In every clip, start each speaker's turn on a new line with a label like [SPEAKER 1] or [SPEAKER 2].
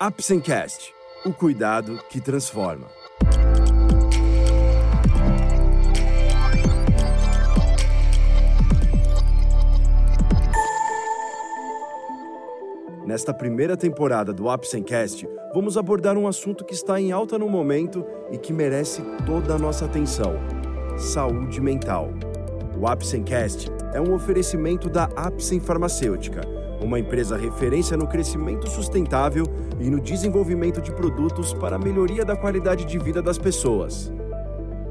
[SPEAKER 1] Apsencast, o cuidado que transforma. Nesta primeira temporada do Apsencast, vamos abordar um assunto que está em alta no momento e que merece toda a nossa atenção: saúde mental. O Apsencast é um oferecimento da Apsen Farmacêutica uma empresa referência no crescimento sustentável e no desenvolvimento de produtos para a melhoria da qualidade de vida das pessoas.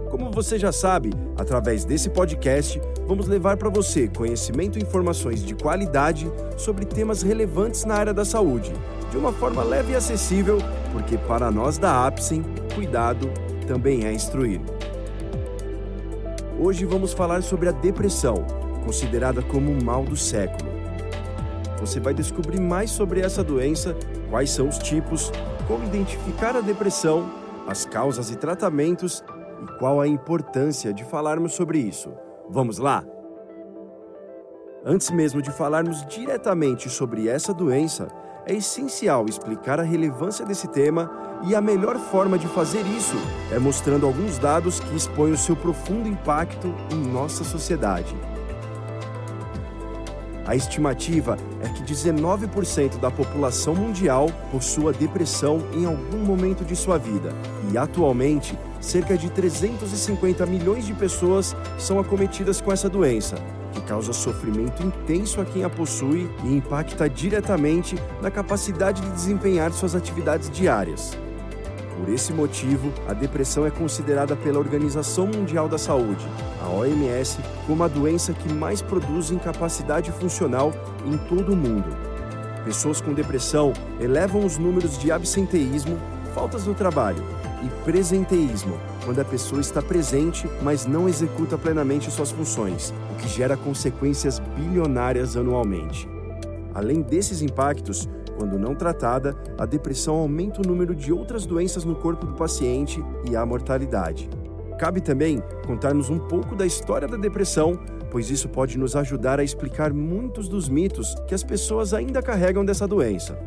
[SPEAKER 1] Como você já sabe, através desse podcast, vamos levar para você conhecimento e informações de qualidade sobre temas relevantes na área da saúde, de uma forma leve e acessível, porque para nós da Apsen, cuidado também é instruir. Hoje vamos falar sobre a depressão, considerada como o mal do século. Você vai descobrir mais sobre essa doença, quais são os tipos, como identificar a depressão, as causas e tratamentos e qual a importância de falarmos sobre isso. Vamos lá? Antes mesmo de falarmos diretamente sobre essa doença, é essencial explicar a relevância desse tema e a melhor forma de fazer isso é mostrando alguns dados que expõem o seu profundo impacto em nossa sociedade. A estimativa é que 19% da população mundial possua depressão em algum momento de sua vida, e atualmente cerca de 350 milhões de pessoas são acometidas com essa doença, que causa sofrimento intenso a quem a possui e impacta diretamente na capacidade de desempenhar suas atividades diárias. Por esse motivo, a depressão é considerada pela Organização Mundial da Saúde, a OMS, como a doença que mais produz incapacidade funcional em todo o mundo. Pessoas com depressão elevam os números de absenteísmo, faltas no trabalho e presenteísmo, quando a pessoa está presente, mas não executa plenamente suas funções, o que gera consequências bilionárias anualmente. Além desses impactos, quando não tratada, a depressão aumenta o número de outras doenças no corpo do paciente e a mortalidade. Cabe também contarmos um pouco da história da depressão, pois isso pode nos ajudar a explicar muitos dos mitos que as pessoas ainda carregam dessa doença.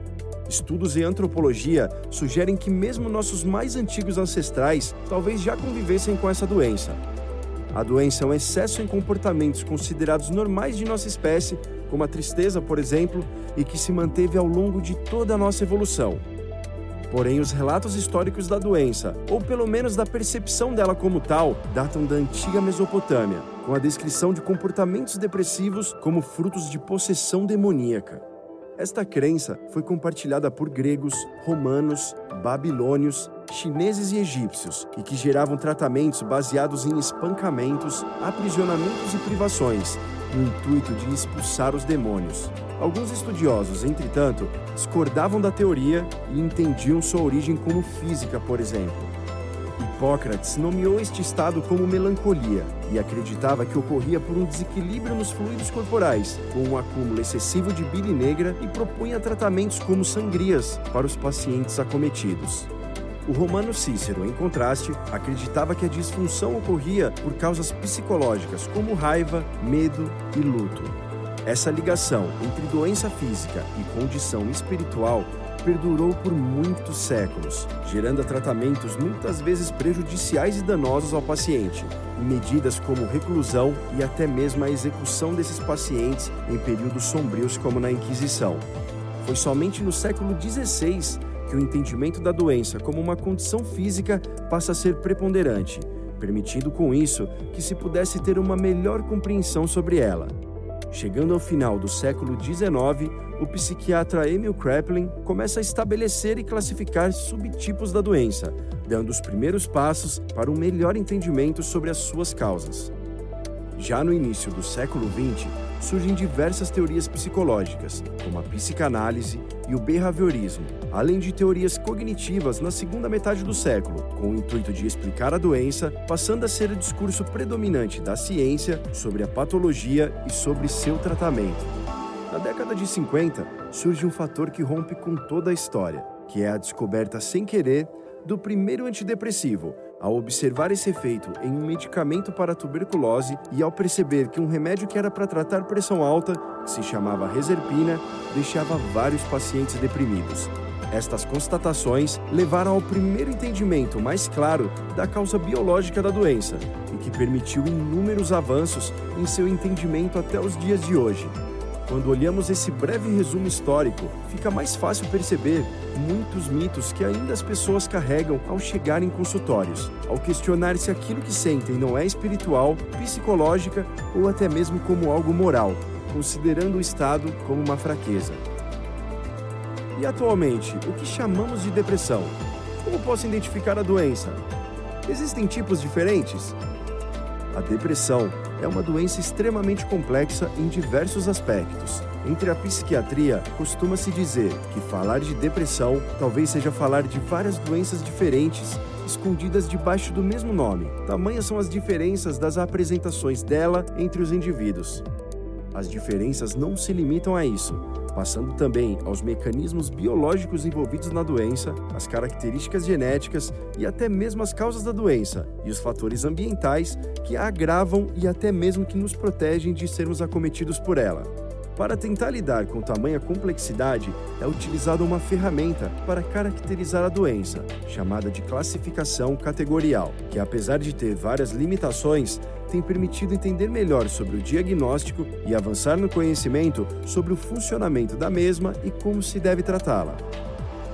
[SPEAKER 1] Estudos em antropologia sugerem que mesmo nossos mais antigos ancestrais talvez já convivessem com essa doença. A doença é um excesso em comportamentos considerados normais de nossa espécie, como a tristeza, por exemplo, e que se manteve ao longo de toda a nossa evolução. Porém, os relatos históricos da doença, ou pelo menos da percepção dela como tal, datam da antiga Mesopotâmia, com a descrição de comportamentos depressivos como frutos de possessão demoníaca. Esta crença foi compartilhada por gregos, romanos, babilônios, chineses e egípcios, e que geravam tratamentos baseados em espancamentos, aprisionamentos e privações, no intuito de expulsar os demônios. Alguns estudiosos, entretanto, discordavam da teoria e entendiam sua origem como física, por exemplo. Hipócrates nomeou este estado como melancolia e acreditava que ocorria por um desequilíbrio nos fluidos corporais, com um acúmulo excessivo de bile negra e propunha tratamentos como sangrias para os pacientes acometidos. O romano Cícero, em contraste, acreditava que a disfunção ocorria por causas psicológicas como raiva, medo e luto. Essa ligação entre doença física e condição espiritual perdurou por muitos séculos, gerando tratamentos muitas vezes prejudiciais e danosos ao paciente, medidas como reclusão e até mesmo a execução desses pacientes em períodos sombrios como na Inquisição. Foi somente no século XVI que o entendimento da doença como uma condição física passa a ser preponderante, permitindo com isso que se pudesse ter uma melhor compreensão sobre ela. Chegando ao final do século XIX, o psiquiatra Emil Kraepelin começa a estabelecer e classificar subtipos da doença, dando os primeiros passos para um melhor entendimento sobre as suas causas. Já no início do século XX, surgem diversas teorias psicológicas, como a psicanálise e o behaviorismo, além de teorias cognitivas na segunda metade do século, com o intuito de explicar a doença, passando a ser o discurso predominante da ciência sobre a patologia e sobre seu tratamento. Na década de 50, surge um fator que rompe com toda a história, que é a descoberta sem querer do primeiro antidepressivo, ao observar esse efeito em um medicamento para tuberculose e ao perceber que um remédio que era para tratar pressão alta, que se chamava Reserpina, deixava vários pacientes deprimidos. Estas constatações levaram ao primeiro entendimento mais claro da causa biológica da doença e que permitiu inúmeros avanços em seu entendimento até os dias de hoje. Quando olhamos esse breve resumo histórico, fica mais fácil perceber muitos mitos que ainda as pessoas carregam ao chegar em consultórios, ao questionar se aquilo que sentem não é espiritual, psicológica ou até mesmo como algo moral, considerando o estado como uma fraqueza. E atualmente, o que chamamos de depressão? Como posso identificar a doença? Existem tipos diferentes? A depressão é uma doença extremamente complexa em diversos aspectos. Entre a psiquiatria, costuma-se dizer que falar de depressão talvez seja falar de várias doenças diferentes escondidas debaixo do mesmo nome. Tamanhas são as diferenças das apresentações dela entre os indivíduos. As diferenças não se limitam a isso, passando também aos mecanismos biológicos envolvidos na doença, as características genéticas e até mesmo as causas da doença e os fatores ambientais que a agravam e até mesmo que nos protegem de sermos acometidos por ela. Para tentar lidar com tamanha complexidade, é utilizada uma ferramenta para caracterizar a doença, chamada de classificação categorial, que apesar de ter várias limitações, tem permitido entender melhor sobre o diagnóstico e avançar no conhecimento sobre o funcionamento da mesma e como se deve tratá-la.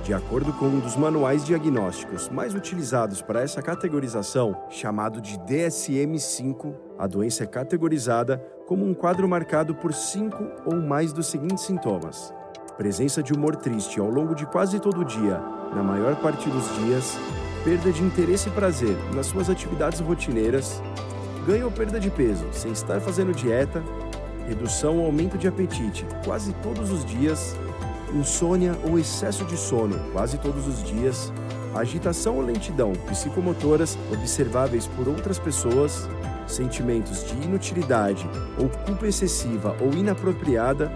[SPEAKER 1] De acordo com um dos manuais diagnósticos mais utilizados para essa categorização, chamado de DSM-5, a doença é categorizada como um quadro marcado por cinco ou mais dos seguintes sintomas: presença de humor triste ao longo de quase todo o dia, na maior parte dos dias, perda de interesse e prazer nas suas atividades rotineiras, ganho ou perda de peso sem estar fazendo dieta, redução ou aumento de apetite quase todos os dias, insônia ou excesso de sono quase todos os dias, agitação ou lentidão psicomotoras observáveis por outras pessoas, sentimentos de inutilidade ou culpa excessiva ou inapropriada,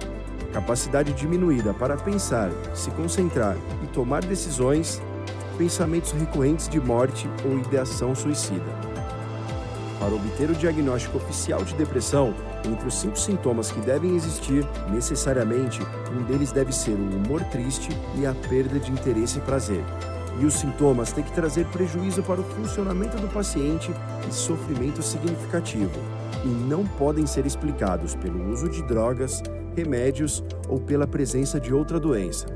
[SPEAKER 1] capacidade diminuída para pensar, se concentrar e tomar decisões, pensamentos recorrentes de morte ou ideação suicida. Para obter o diagnóstico oficial de depressão, entre os cinco sintomas que devem existir, necessariamente um deles deve ser o humor triste e a perda de interesse e prazer. E os sintomas têm que trazer prejuízo para o funcionamento do paciente e sofrimento significativo, e não podem ser explicados pelo uso de drogas, remédios ou pela presença de outra doença.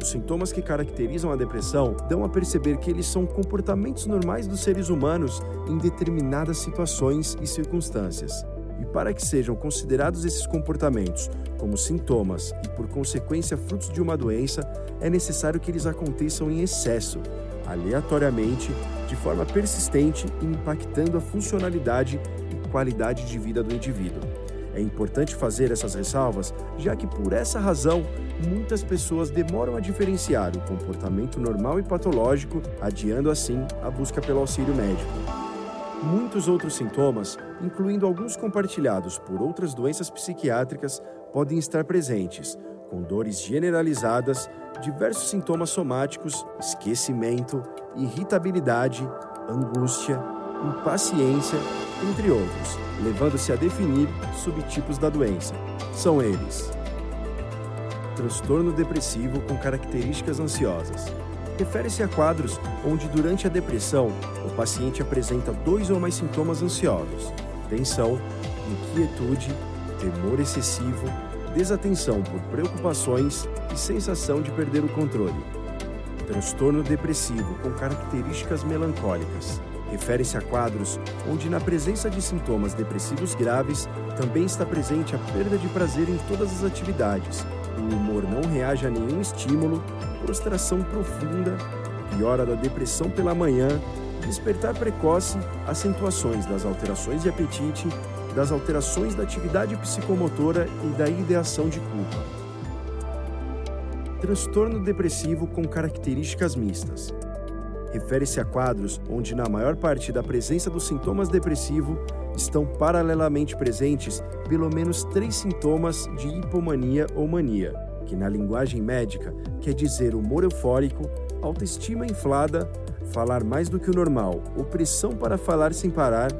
[SPEAKER 1] Os sintomas que caracterizam a depressão dão a perceber que eles são comportamentos normais dos seres humanos em determinadas situações e circunstâncias. E para que sejam considerados esses comportamentos como sintomas e, por consequência, frutos de uma doença, é necessário que eles aconteçam em excesso, aleatoriamente, de forma persistente e impactando a funcionalidade e qualidade de vida do indivíduo. É importante fazer essas ressalvas, já que por essa razão muitas pessoas demoram a diferenciar o comportamento normal e patológico, adiando assim a busca pelo auxílio médico. Muitos outros sintomas, incluindo alguns compartilhados por outras doenças psiquiátricas, podem estar presentes, com dores generalizadas, diversos sintomas somáticos, esquecimento, irritabilidade, angústia, impaciência, entre outros, levando-se a definir subtipos da doença. São eles: transtorno depressivo com características ansiosas. Refere-se a quadros onde, durante a depressão, o paciente apresenta dois ou mais sintomas ansiosos: tensão, inquietude, temor excessivo, desatenção por preocupações e sensação de perder o controle. Transtorno depressivo com características melancólicas. Refere-se a quadros onde, na presença de sintomas depressivos graves, também está presente a perda de prazer em todas as atividades, o humor não reage a nenhum estímulo, prostração profunda, piora da depressão pela manhã, despertar precoce, acentuações das alterações de apetite, das alterações da atividade psicomotora e da ideação de culpa. Transtorno depressivo com características mistas refere-se a quadros onde, na maior parte da presença dos sintomas depressivos, estão paralelamente presentes pelo menos três sintomas de hipomania ou mania, que na linguagem médica quer dizer humor eufórico, autoestima inflada, falar mais do que o normal, opressão para falar sem parar,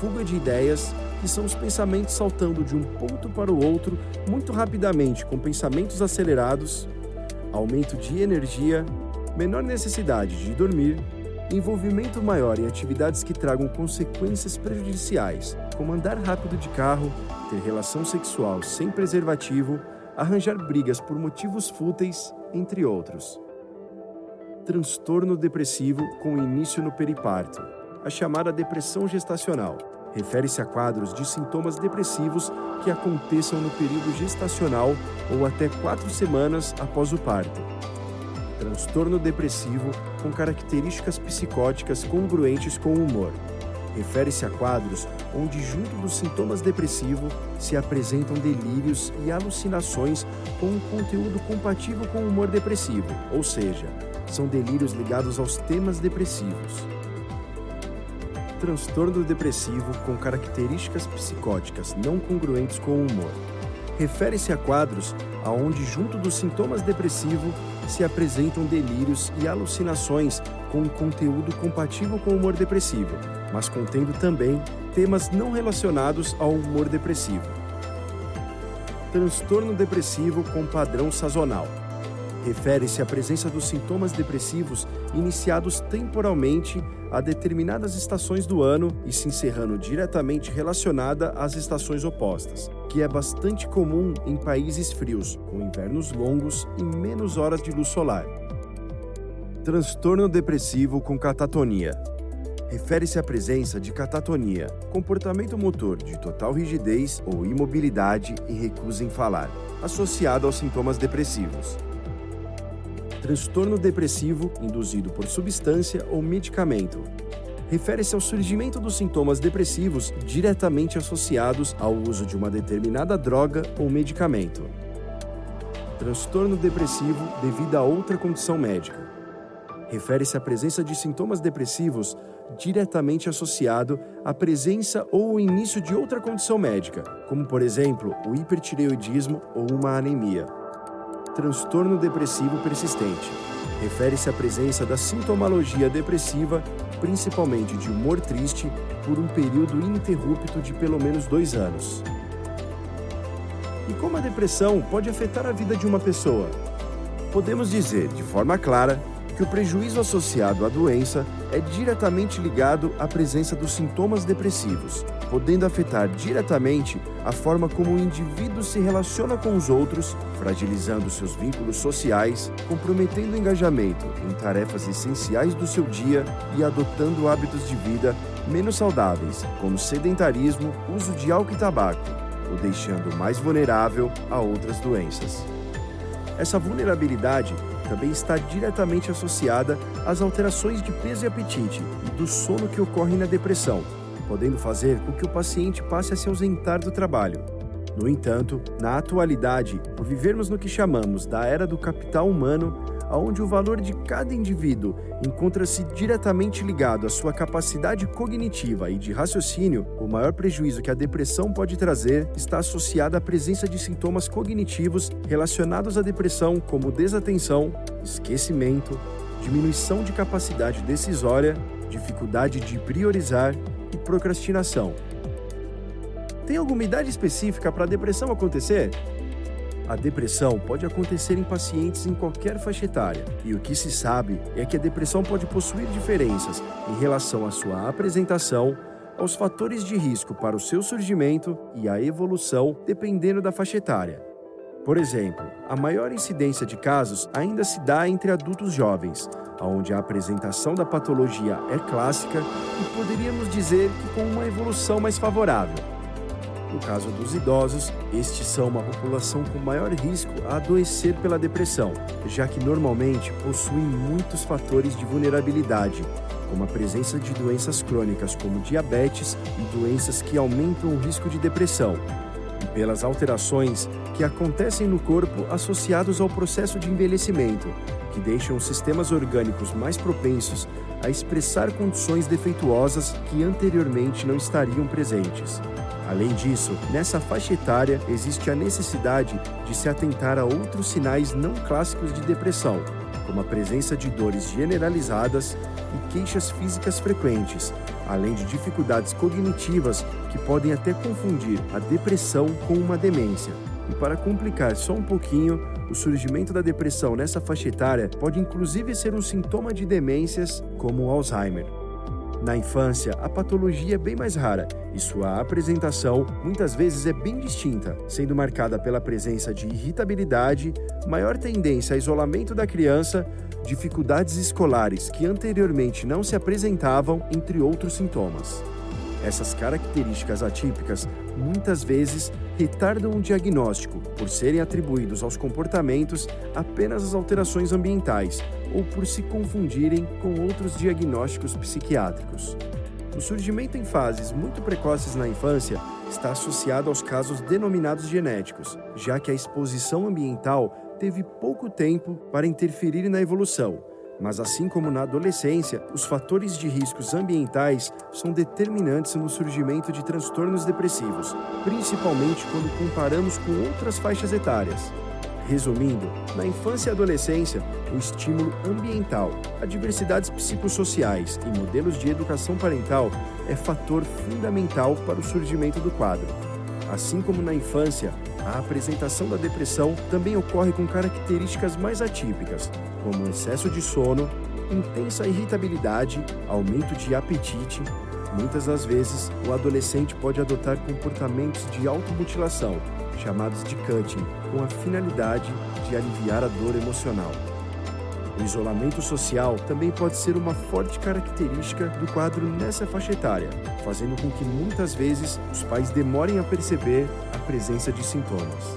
[SPEAKER 1] fuga de ideias, que são os pensamentos saltando de um ponto para o outro muito rapidamente com pensamentos acelerados, aumento de energia, menor necessidade de dormir, envolvimento maior em atividades que tragam consequências prejudiciais, como andar rápido de carro, ter relação sexual sem preservativo, arranjar brigas por motivos fúteis, entre outros. Transtorno depressivo com início no periparto, a chamada depressão gestacional. Refere-se a quadros de sintomas depressivos que aconteçam no período gestacional ou até quatro semanas após o parto. Transtorno depressivo com características psicóticas congruentes com o humor. Refere-se a quadros onde, junto dos sintomas depressivos, se apresentam delírios e alucinações com um conteúdo compatível com o humor depressivo, ou seja, são delírios ligados aos temas depressivos transtorno depressivo com características psicóticas não congruentes com o humor. Refere-se a quadros aonde, junto dos sintomas depressivos, se apresentam delírios e alucinações com um conteúdo compatível com o humor depressivo, mas contendo também temas não relacionados ao humor depressivo. Transtorno depressivo com padrão sazonal refere-se à presença dos sintomas depressivos iniciados temporalmente a determinadas estações do ano e se encerrando diretamente relacionada às estações opostas, que é bastante comum em países frios, com invernos longos e menos horas de luz solar. Transtorno depressivo com catatonia. Refere-se à presença de catatonia, comportamento motor de total rigidez ou imobilidade e recusa em falar, associado aos sintomas depressivos transtorno depressivo induzido por substância ou medicamento. Refere-se ao surgimento dos sintomas depressivos diretamente associados ao uso de uma determinada droga ou medicamento. Transtorno depressivo devido a outra condição médica. Refere-se à presença de sintomas depressivos diretamente associado à presença ou início de outra condição médica, como por exemplo o hipertireoidismo ou uma anemia transtorno depressivo persistente. Refere-se à presença da sintomologia depressiva, principalmente de humor triste, por um período ininterrupto de pelo menos dois anos. E como a depressão pode afetar a vida de uma pessoa? Podemos dizer, de forma clara, que o prejuízo associado à doença é diretamente ligado à presença dos sintomas depressivos, podendo afetar diretamente a forma como o indivíduo se relaciona com os outros, fragilizando seus vínculos sociais, comprometendo o engajamento em tarefas essenciais do seu dia e adotando hábitos de vida menos saudáveis, como sedentarismo, uso de álcool e tabaco, o deixando mais vulnerável a outras doenças. Essa vulnerabilidade também está diretamente associada às alterações de peso e apetite e do sono que ocorrem na depressão, podendo fazer com que o paciente passe a se ausentar do trabalho. No entanto, na atualidade, por vivermos no que chamamos da era do capital humano, onde o valor de cada indivíduo encontra-se diretamente ligado à sua capacidade cognitiva e de raciocínio, o maior prejuízo que a depressão pode trazer está associado à presença de sintomas cognitivos relacionados à depressão, como desatenção, esquecimento, diminuição de capacidade decisória, dificuldade de priorizar e procrastinação. Tem alguma idade específica para a depressão acontecer? A depressão pode acontecer em pacientes em qualquer faixa etária, e o que se sabe é que a depressão pode possuir diferenças em relação à sua apresentação, aos fatores de risco para o seu surgimento e à evolução, dependendo da faixa etária. Por exemplo, a maior incidência de casos ainda se dá entre adultos jovens, onde a apresentação da patologia é clássica e poderíamos dizer que com uma evolução mais favorável. No caso dos idosos, estes são uma população com maior risco a adoecer pela depressão, já que normalmente possuem muitos fatores de vulnerabilidade, como a presença de doenças crônicas como diabetes e doenças que aumentam o risco de depressão, pelas alterações que acontecem no corpo associados ao processo de envelhecimento, que deixam os sistemas orgânicos mais propensos a expressar condições defeituosas que anteriormente não estariam presentes. Além disso, nessa faixa etária existe a necessidade de se atentar a outros sinais não clássicos de depressão, como a presença de dores generalizadas e queixas físicas frequentes, além de dificuldades cognitivas que podem até confundir a depressão com uma demência. E para complicar só um pouquinho, o surgimento da depressão nessa faixa etária pode inclusive ser um sintoma de demências como o Alzheimer. Na infância, a patologia é bem mais rara e sua apresentação muitas vezes é bem distinta, sendo marcada pela presença de irritabilidade, maior tendência a isolamento da criança, dificuldades escolares que anteriormente não se apresentavam, entre outros sintomas. Essas características atípicas muitas vezes retardam o diagnóstico por serem atribuídos aos comportamentos apenas as alterações ambientais ou por se confundirem com outros diagnósticos psiquiátricos. O surgimento em fases muito precoces na infância está associado aos casos denominados genéticos, já que a exposição ambiental teve pouco tempo para interferir na evolução mas assim como na adolescência, os fatores de riscos ambientais são determinantes no surgimento de transtornos depressivos, principalmente quando comparamos com outras faixas etárias. Resumindo, na infância e adolescência, o estímulo ambiental, adversidades psicossociais e modelos de educação parental é fator fundamental para o surgimento do quadro. Assim como na infância, a apresentação da depressão também ocorre com características mais atípicas, como excesso de sono, intensa irritabilidade, aumento de apetite. Muitas das vezes, o adolescente pode adotar comportamentos de automutilação, chamados de cutting, com a finalidade de aliviar a dor emocional. O isolamento social também pode ser uma forte característica do quadro nessa faixa etária, fazendo com que muitas vezes os pais demorem a perceber a presença de sintomas.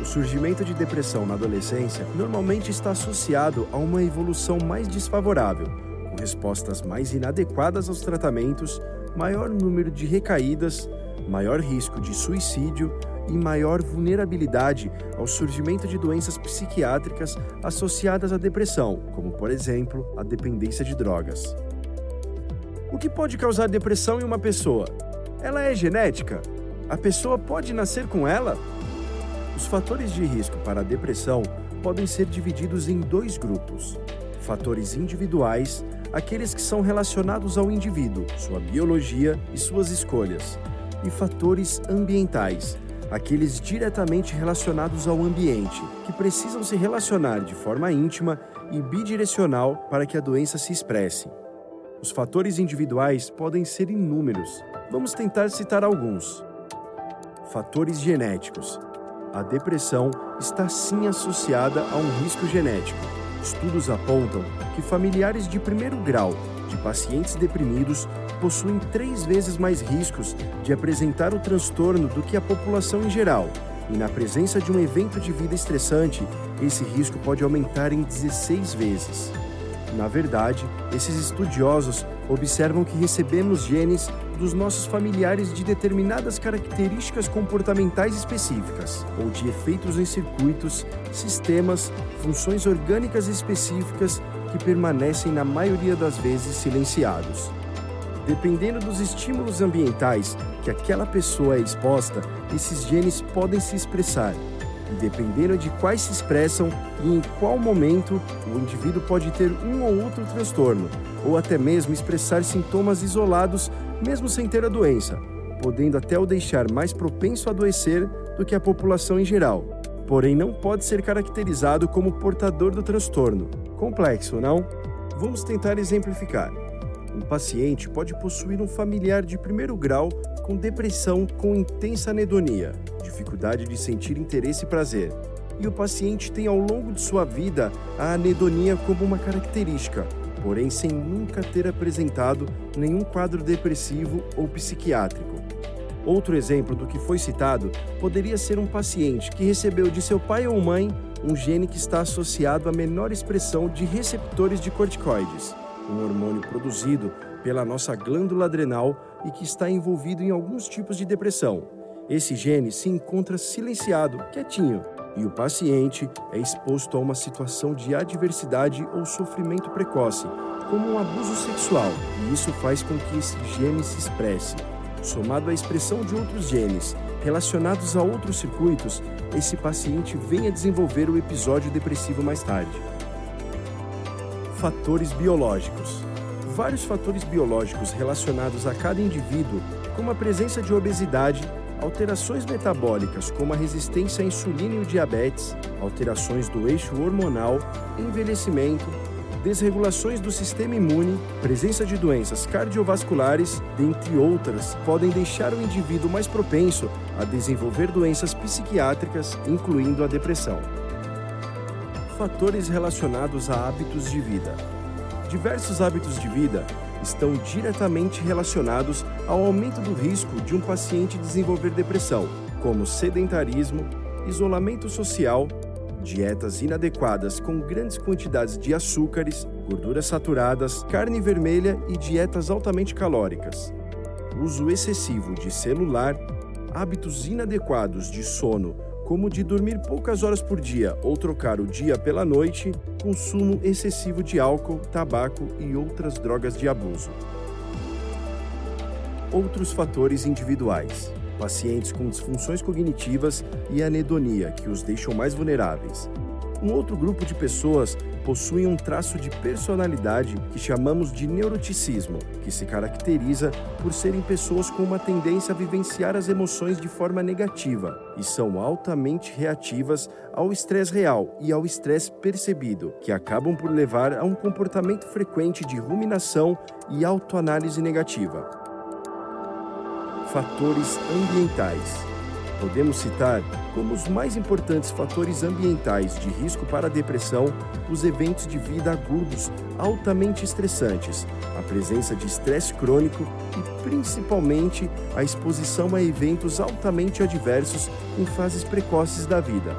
[SPEAKER 1] O surgimento de depressão na adolescência normalmente está associado a uma evolução mais desfavorável, com respostas mais inadequadas aos tratamentos, maior número de recaídas, maior risco de suicídio e maior vulnerabilidade ao surgimento de doenças psiquiátricas associadas à depressão, como, por exemplo, a dependência de drogas. O que pode causar depressão em uma pessoa? Ela é genética? A pessoa pode nascer com ela? Os fatores de risco para a depressão podem ser divididos em dois grupos: fatores individuais, aqueles que são relacionados ao indivíduo, sua biologia e suas escolhas, e fatores ambientais, aqueles diretamente relacionados ao ambiente, que precisam se relacionar de forma íntima e bidirecional para que a doença se expresse. Os fatores individuais podem ser inúmeros. Vamos tentar citar alguns. Fatores genéticos. A depressão está sim associada a um risco genético. Estudos apontam que familiares de primeiro grau de pacientes deprimidos possuem três vezes mais riscos de apresentar o transtorno do que a população em geral, e na presença de um evento de vida estressante, esse risco pode aumentar em 16 vezes. Na verdade, esses estudiosos observam que recebemos genes dos nossos familiares de determinadas características comportamentais específicas, ou de efeitos em circuitos, sistemas, funções orgânicas específicas que permanecem na maioria das vezes silenciados. Dependendo dos estímulos ambientais que aquela pessoa é exposta, esses genes podem se expressar. E dependendo de quais se expressam e em qual momento, o indivíduo pode ter um ou outro transtorno, ou até mesmo expressar sintomas isolados, mesmo sem ter a doença, podendo até o deixar mais propenso a adoecer do que a população em geral. Porém, não pode ser caracterizado como portador do transtorno. Complexo, não? Vamos tentar exemplificar. Um paciente pode possuir um familiar de primeiro grau com depressão com intensa anedonia, dificuldade de sentir interesse e prazer. E o paciente tem ao longo de sua vida a anedonia como uma característica, porém sem nunca ter apresentado nenhum quadro depressivo ou psiquiátrico. Outro exemplo do que foi citado poderia ser um paciente que recebeu de seu pai ou mãe um gene que está associado à menor expressão de receptores de corticoides um hormônio produzido pela nossa glândula adrenal e que está envolvido em alguns tipos de depressão. Esse gene se encontra silenciado, quietinho, e o paciente é exposto a uma situação de adversidade ou sofrimento precoce, como um abuso sexual, e isso faz com que esse gene se expresse. Somado à expressão de outros genes relacionados a outros circuitos, esse paciente vem a desenvolver o episódio depressivo mais tarde fatores biológicos. Vários fatores biológicos relacionados a cada indivíduo, como a presença de obesidade, alterações metabólicas como a resistência à insulina e o diabetes, alterações do eixo hormonal, envelhecimento, desregulações do sistema imune, presença de doenças cardiovasculares, dentre outras, podem deixar o indivíduo mais propenso a desenvolver doenças psiquiátricas, incluindo a depressão. Fatores relacionados a hábitos de vida. Diversos hábitos de vida estão diretamente relacionados ao aumento do risco de um paciente desenvolver depressão, como sedentarismo, isolamento social, dietas inadequadas com grandes quantidades de açúcares, gorduras saturadas, carne vermelha e dietas altamente calóricas. Uso excessivo de celular, hábitos inadequados de sono, como de dormir poucas horas por dia ou trocar o dia pela noite, consumo excessivo de álcool, tabaco e outras drogas de abuso. Outros fatores individuais pacientes com disfunções cognitivas e anedonia, que os deixam mais vulneráveis. Um outro grupo de pessoas possui um traço de personalidade que chamamos de neuroticismo, que se caracteriza por serem pessoas com uma tendência a vivenciar as emoções de forma negativa e são altamente reativas ao estresse real e ao estresse percebido, que acabam por levar a um comportamento frequente de ruminação e autoanálise negativa fatores ambientais. Podemos citar como os mais importantes fatores ambientais de risco para a depressão os eventos de vida agudos altamente estressantes, a presença de estresse crônico e, principalmente, a exposição a eventos altamente adversos em fases precoces da vida.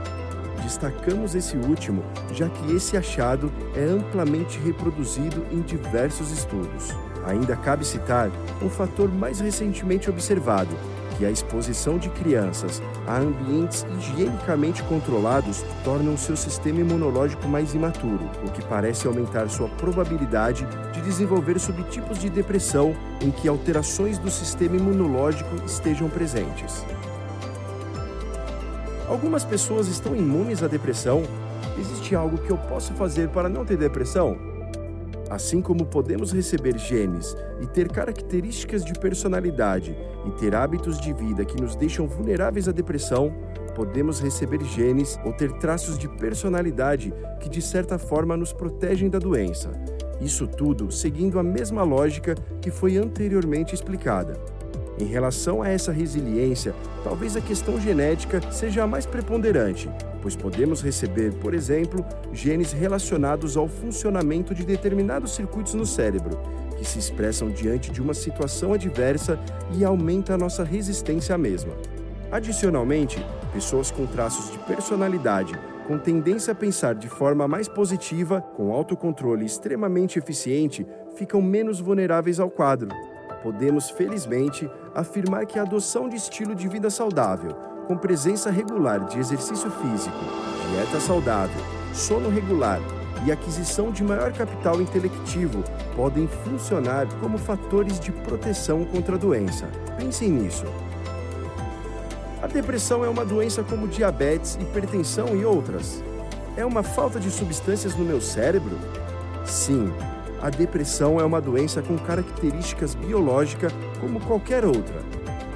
[SPEAKER 1] Destacamos esse último, já que esse achado é amplamente reproduzido em diversos estudos. Ainda cabe citar um fator mais recentemente observado, que a exposição de crianças a ambientes higienicamente controlados torna o seu sistema imunológico mais imaturo, o que parece aumentar sua probabilidade de desenvolver subtipos de depressão em que alterações do sistema imunológico estejam presentes. Algumas pessoas estão imunes à depressão. Existe algo que eu posso fazer para não ter depressão? Assim como podemos receber genes e ter características de personalidade e ter hábitos de vida que nos deixam vulneráveis à depressão, podemos receber genes ou ter traços de personalidade que de certa forma nos protegem da doença. Isso tudo seguindo a mesma lógica que foi anteriormente explicada. Em relação a essa resiliência, talvez a questão genética seja a mais preponderante, pois podemos receber, por exemplo, genes relacionados ao funcionamento de determinados circuitos no cérebro, que se expressam diante de uma situação adversa e aumenta a nossa resistência à mesma. Adicionalmente, pessoas com traços de personalidade com tendência a pensar de forma mais positiva, com autocontrole extremamente eficiente, ficam menos vulneráveis ao quadro podemos, felizmente, afirmar que a adoção de estilo de vida saudável, com presença regular de exercício físico, dieta saudável, sono regular e aquisição de maior capital intelectivo podem funcionar como fatores de proteção contra a doença. Pensem nisso. A depressão é uma doença como diabetes, hipertensão e outras. É uma falta de substâncias no meu cérebro? Sim, a depressão é uma doença com características biológicas como qualquer outra.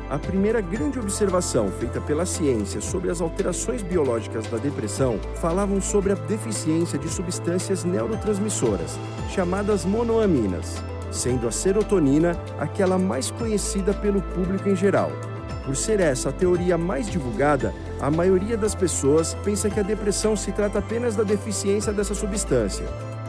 [SPEAKER 1] A primeira grande observação feita pela ciência sobre as alterações biológicas da depressão falavam sobre a deficiência de substâncias neurotransmissoras, chamadas monoaminas, sendo a serotonina aquela mais conhecida pelo público em geral. Por ser essa a teoria mais divulgada, a maioria das pessoas pensa que a depressão se trata apenas da deficiência dessa substância.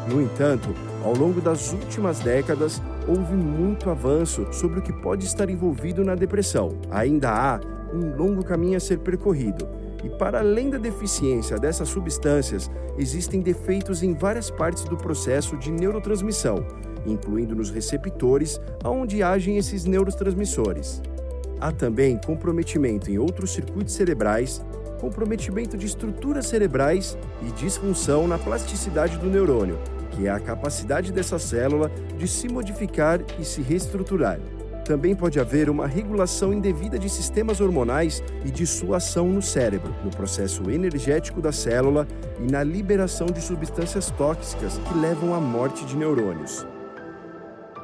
[SPEAKER 1] No entanto, ao longo das últimas décadas, houve muito avanço sobre o que pode estar envolvido na depressão. Ainda há um longo caminho a ser percorrido. E para além da deficiência dessas substâncias, existem defeitos em várias partes do processo de neurotransmissão, incluindo nos receptores aonde agem esses neurotransmissores. Há também comprometimento em outros circuitos cerebrais comprometimento de estruturas cerebrais e disfunção na plasticidade do neurônio, que é a capacidade dessa célula de se modificar e se reestruturar. Também pode haver uma regulação indevida de sistemas hormonais e de sua ação no cérebro, no processo energético da célula e na liberação de substâncias tóxicas que levam à morte de neurônios.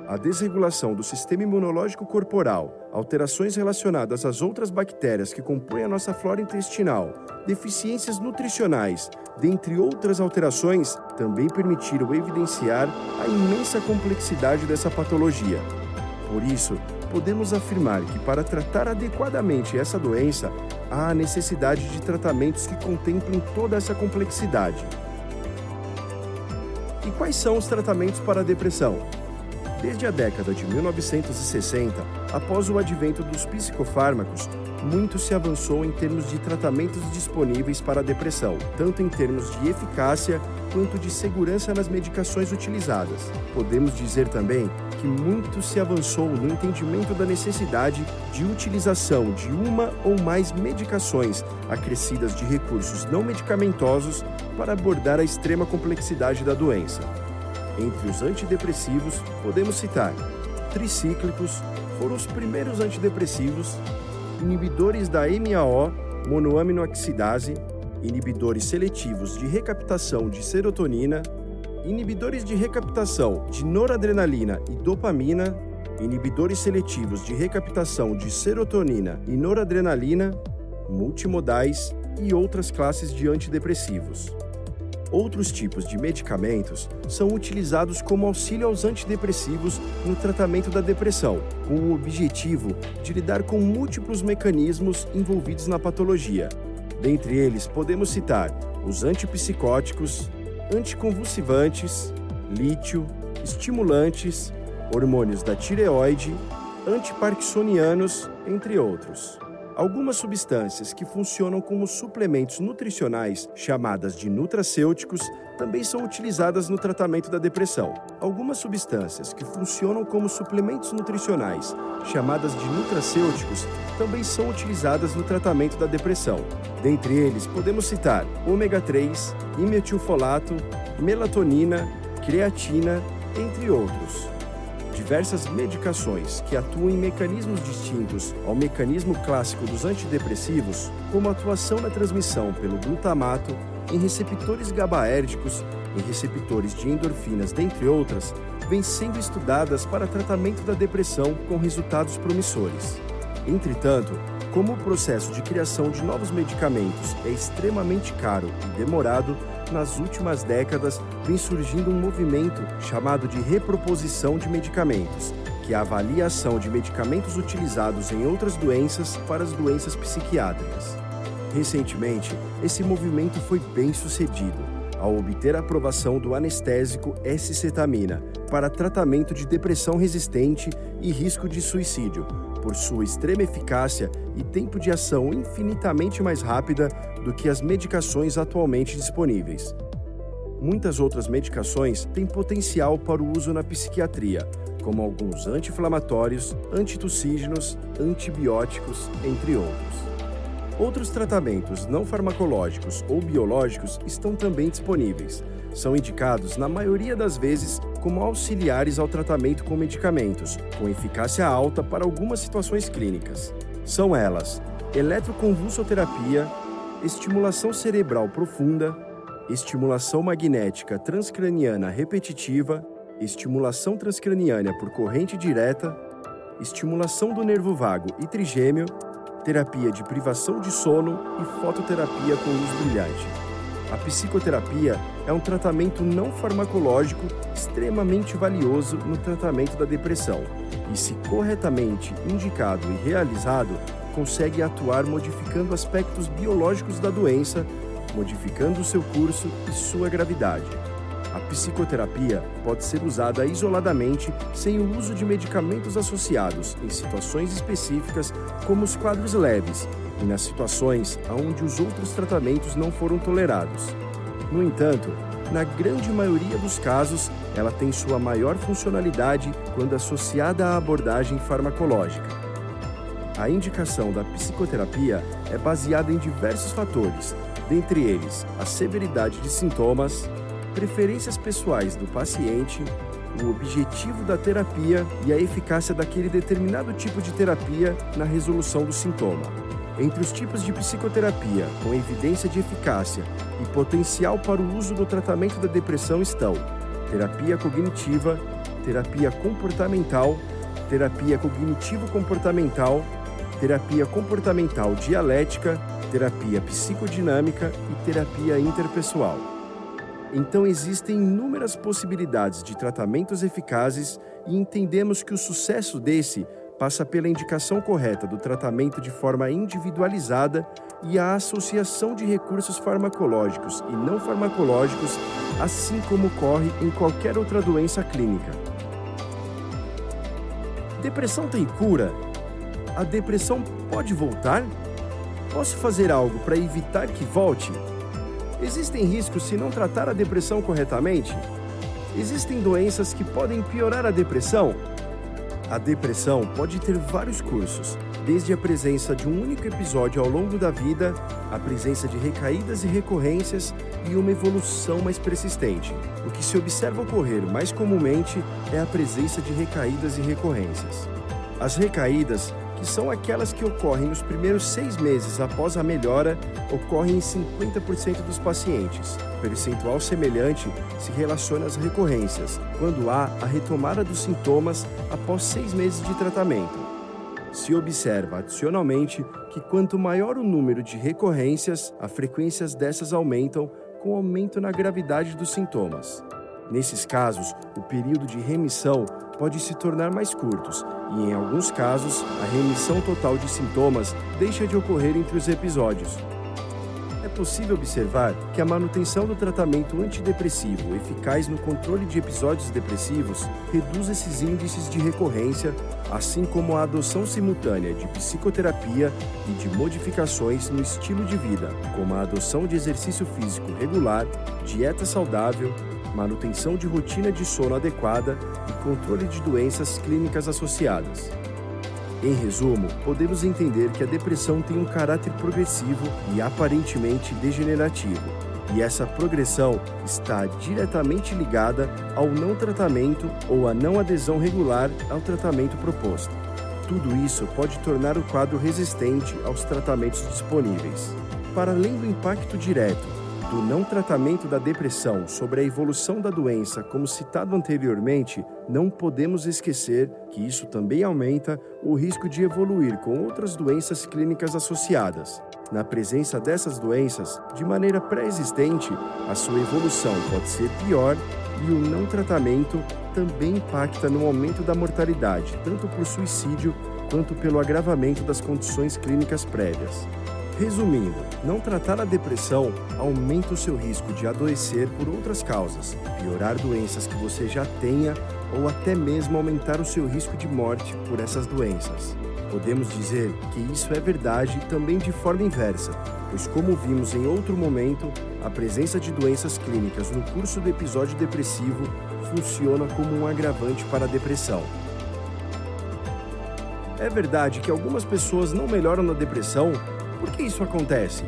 [SPEAKER 1] a desregulação do sistema imunológico corporal, alterações relacionadas às outras bactérias que compõem a nossa flora intestinal, deficiências nutricionais, dentre outras alterações, também permitiram evidenciar a imensa complexidade dessa patologia. Por isso, podemos afirmar que para tratar adequadamente essa doença, há a necessidade de tratamentos que contemplem toda essa complexidade. E quais são os tratamentos para a depressão? Desde a década de 1960, após o advento dos psicofármacos, muito se avançou em termos de tratamentos disponíveis para a depressão, tanto em termos de eficácia quanto de segurança nas medicações utilizadas. Podemos dizer também que muito se avançou no entendimento da necessidade de utilização de uma ou mais medicações acrescidas de recursos não medicamentosos para abordar a extrema complexidade da doença. Entre os antidepressivos, podemos citar tricíclicos, foram os primeiros antidepressivos, inibidores da MAO, monoaminoxidase, inibidores seletivos de recaptação de serotonina, inibidores de recaptação de noradrenalina e dopamina, inibidores seletivos de recaptação de serotonina e noradrenalina, multimodais e outras classes de antidepressivos. Outros tipos de medicamentos são utilizados como auxílio aos antidepressivos no tratamento da depressão, com o objetivo de lidar com múltiplos mecanismos envolvidos na patologia. Dentre eles, podemos citar os antipsicóticos, anticonvulsivantes, lítio, estimulantes, hormônios da tireoide, antiparkinsonianos, entre outros. Algumas substâncias que funcionam como suplementos nutricionais, chamadas de nutracêuticos, também são utilizadas no tratamento da depressão. Algumas substâncias que funcionam como suplementos nutricionais, chamadas de nutracêuticos, também são utilizadas no tratamento da depressão. Dentre eles, podemos citar ômega 3, imetilfolato, melatonina, creatina, entre outros diversas medicações que atuam em mecanismos distintos ao mecanismo clássico dos antidepressivos, como atuação na transmissão pelo glutamato, em receptores GABAérgicos, em receptores de endorfinas, dentre outras, vêm sendo estudadas para tratamento da depressão com resultados promissores. Entretanto, como o processo de criação de novos medicamentos é extremamente caro e demorado, nas últimas décadas vem surgindo um movimento chamado de reproposição de medicamentos, que é a avaliação de medicamentos utilizados em outras doenças para as doenças psiquiátricas. Recentemente, esse movimento foi bem sucedido ao obter a aprovação do anestésico S-cetamina para tratamento de depressão resistente e risco de suicídio, por sua extrema eficácia e tempo de ação infinitamente mais rápida do que as medicações atualmente disponíveis. Muitas outras medicações têm potencial para o uso na psiquiatria, como alguns anti-inflamatórios, antitussígenos, antibióticos, entre outros. Outros tratamentos não farmacológicos ou biológicos estão também disponíveis. São indicados, na maioria das vezes, como auxiliares ao tratamento com medicamentos, com eficácia alta para algumas situações clínicas. São elas: eletroconvulsoterapia, estimulação cerebral profunda, estimulação magnética transcraniana repetitiva, estimulação transcraniana por corrente direta, estimulação do nervo vago e trigêmeo, terapia de privação de sono e fototerapia com luz brilhante. A psicoterapia é um tratamento não farmacológico extremamente valioso no tratamento da depressão e, se corretamente indicado e realizado, consegue atuar modificando aspectos biológicos da doença, modificando seu curso e sua gravidade. A psicoterapia pode ser usada isoladamente sem o uso de medicamentos associados em situações específicas, como os quadros leves, e nas situações onde os outros tratamentos não foram tolerados. No entanto, na grande maioria dos casos, ela tem sua maior funcionalidade quando associada à abordagem farmacológica. A indicação da psicoterapia é baseada em diversos fatores, dentre eles a severidade de sintomas, preferências pessoais do paciente, o objetivo da terapia e a eficácia daquele determinado tipo de terapia na resolução do sintoma. Entre os tipos de psicoterapia com evidência de eficácia e potencial para o uso no tratamento da depressão estão terapia cognitiva, terapia comportamental, terapia cognitivo-comportamental, terapia comportamental dialética, terapia psicodinâmica e terapia interpessoal. Então existem inúmeras possibilidades de tratamentos eficazes e entendemos que o sucesso desse passa pela indicação correta do tratamento de forma individualizada e a associação de recursos farmacológicos e não farmacológicos, assim como ocorre em qualquer outra doença clínica. Depressão tem cura? A depressão pode voltar? Posso fazer algo para evitar que volte? Existem riscos se não tratar a depressão corretamente? Existem doenças que podem piorar a depressão? A depressão pode ter vários cursos, desde a presença de um único episódio ao longo da vida, a presença de recaídas e recorrências e uma evolução mais persistente. O que se observa ocorrer mais comumente é a presença de recaídas e recorrências. As recaídas que são aquelas que ocorrem nos primeiros seis meses após a melhora, ocorrem em 50% dos pacientes. O percentual semelhante se relaciona às recorrências, quando há a retomada dos sintomas após seis meses de tratamento. Se observa adicionalmente que quanto maior o número de recorrências, a frequência dessas aumentam com aumento na gravidade dos sintomas. Nesses casos, o período de remissão pode se tornar mais curtos e, em alguns casos, a remissão total de sintomas deixa de ocorrer entre os episódios. É possível observar que a manutenção do tratamento antidepressivo eficaz no controle de episódios depressivos reduz esses índices de recorrência, assim como a adoção simultânea de psicoterapia e de modificações no estilo de vida, como a adoção de exercício físico regular, dieta saudável, manutenção de rotina de sono adequada e controle de doenças clínicas associadas. Em resumo, podemos entender que a depressão tem um caráter progressivo e aparentemente degenerativo, e essa progressão está diretamente ligada ao não tratamento ou à não adesão regular ao tratamento proposto. Tudo isso pode tornar o quadro resistente aos tratamentos disponíveis. Para além do impacto direto do não tratamento da depressão sobre a evolução da doença, como citado anteriormente, não podemos esquecer que isso também aumenta o risco de evoluir com outras doenças clínicas associadas. Na presença dessas doenças, de maneira pré-existente, a sua evolução pode ser pior e o não tratamento também impacta no aumento da mortalidade, tanto por suicídio quanto pelo agravamento das condições clínicas prévias. Resumindo, não tratar a depressão aumenta o seu risco de adoecer por outras causas, piorar doenças que você já tenha ou até mesmo aumentar o seu risco de morte por essas doenças. Podemos dizer que isso é verdade também de forma inversa, pois, como vimos em outro momento, a presença de doenças clínicas no curso do episódio depressivo funciona como um agravante para a depressão. É verdade que algumas pessoas não melhoram na depressão por que isso acontece?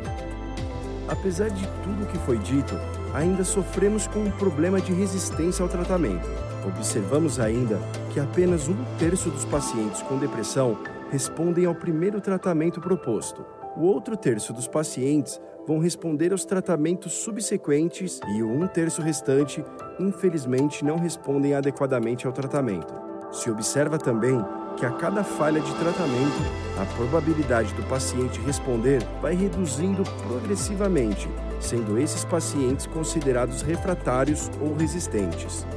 [SPEAKER 1] Apesar de tudo o que foi dito, ainda sofremos com um problema de resistência ao tratamento. Observamos ainda que apenas um terço dos pacientes com depressão respondem ao primeiro tratamento proposto. O outro terço dos pacientes vão responder aos tratamentos subsequentes e o um terço restante, infelizmente, não respondem adequadamente ao tratamento. Se observa também que a cada falha de tratamento, a probabilidade do paciente responder vai reduzindo progressivamente, sendo esses pacientes considerados refratários ou resistentes.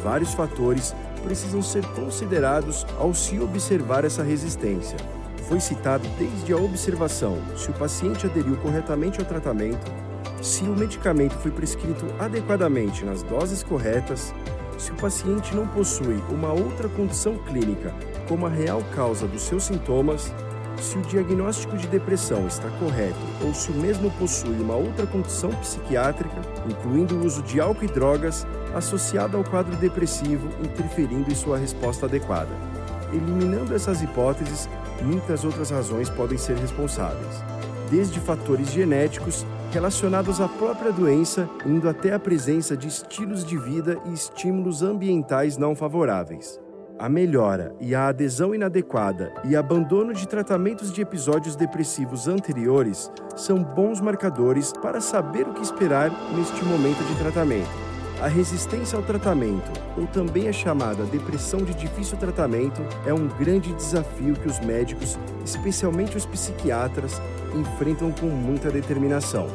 [SPEAKER 1] Vários fatores precisam ser considerados ao se observar essa resistência. Foi citado desde a observação se o paciente aderiu corretamente ao tratamento, se o medicamento foi prescrito adequadamente nas doses corretas, se o paciente não possui uma outra condição clínica como a real causa dos seus sintomas, se o diagnóstico de depressão está correto ou se o mesmo possui uma outra condição psiquiátrica, incluindo o uso de álcool e drogas, associado ao quadro depressivo, interferindo em sua resposta adequada. Eliminando essas hipóteses, muitas outras razões podem ser responsáveis, desde fatores genéticos relacionados à própria doença, indo até a presença de estilos de vida e estímulos ambientais não favoráveis. A melhora e a adesão inadequada e abandono de tratamentos de episódios depressivos anteriores são bons marcadores para saber o que esperar neste momento de tratamento. A resistência ao tratamento, ou também a chamada depressão de difícil tratamento, é um grande desafio que os médicos, especialmente os psiquiatras, enfrentam com muita determinação.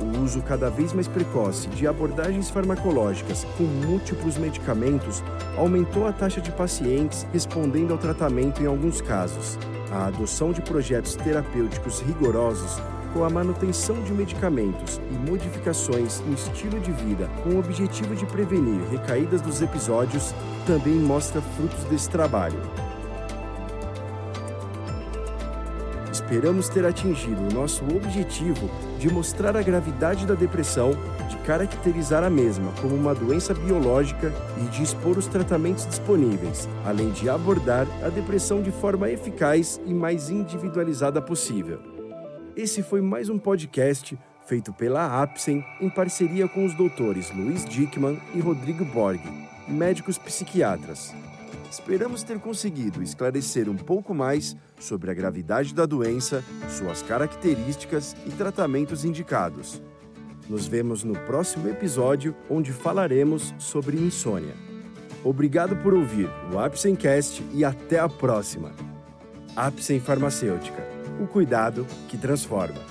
[SPEAKER 1] O uso cada vez mais precoce de abordagens farmacológicas com múltiplos medicamentos aumentou a taxa de pacientes respondendo ao tratamento em alguns casos. A adoção de projetos terapêuticos rigorosos com a manutenção de medicamentos e modificações no estilo de vida com o objetivo de prevenir recaídas dos episódios também mostra frutos desse trabalho. Esperamos ter atingido o nosso objetivo de mostrar a gravidade da depressão, de caracterizar a mesma como uma doença biológica e de expor os tratamentos disponíveis, além de abordar a depressão de forma eficaz e mais individualizada possível. Esse foi mais um podcast feito pela Apsen em parceria com os doutores Luiz Dickman e Rodrigo Borg, médicos psiquiatras. Esperamos ter conseguido esclarecer um pouco mais sobre a gravidade da doença, suas características e tratamentos indicados. Nos vemos no próximo episódio, onde falaremos sobre insônia. Obrigado por ouvir o Apsencast e até a próxima. Apsen Farmacêutica, o cuidado que transforma.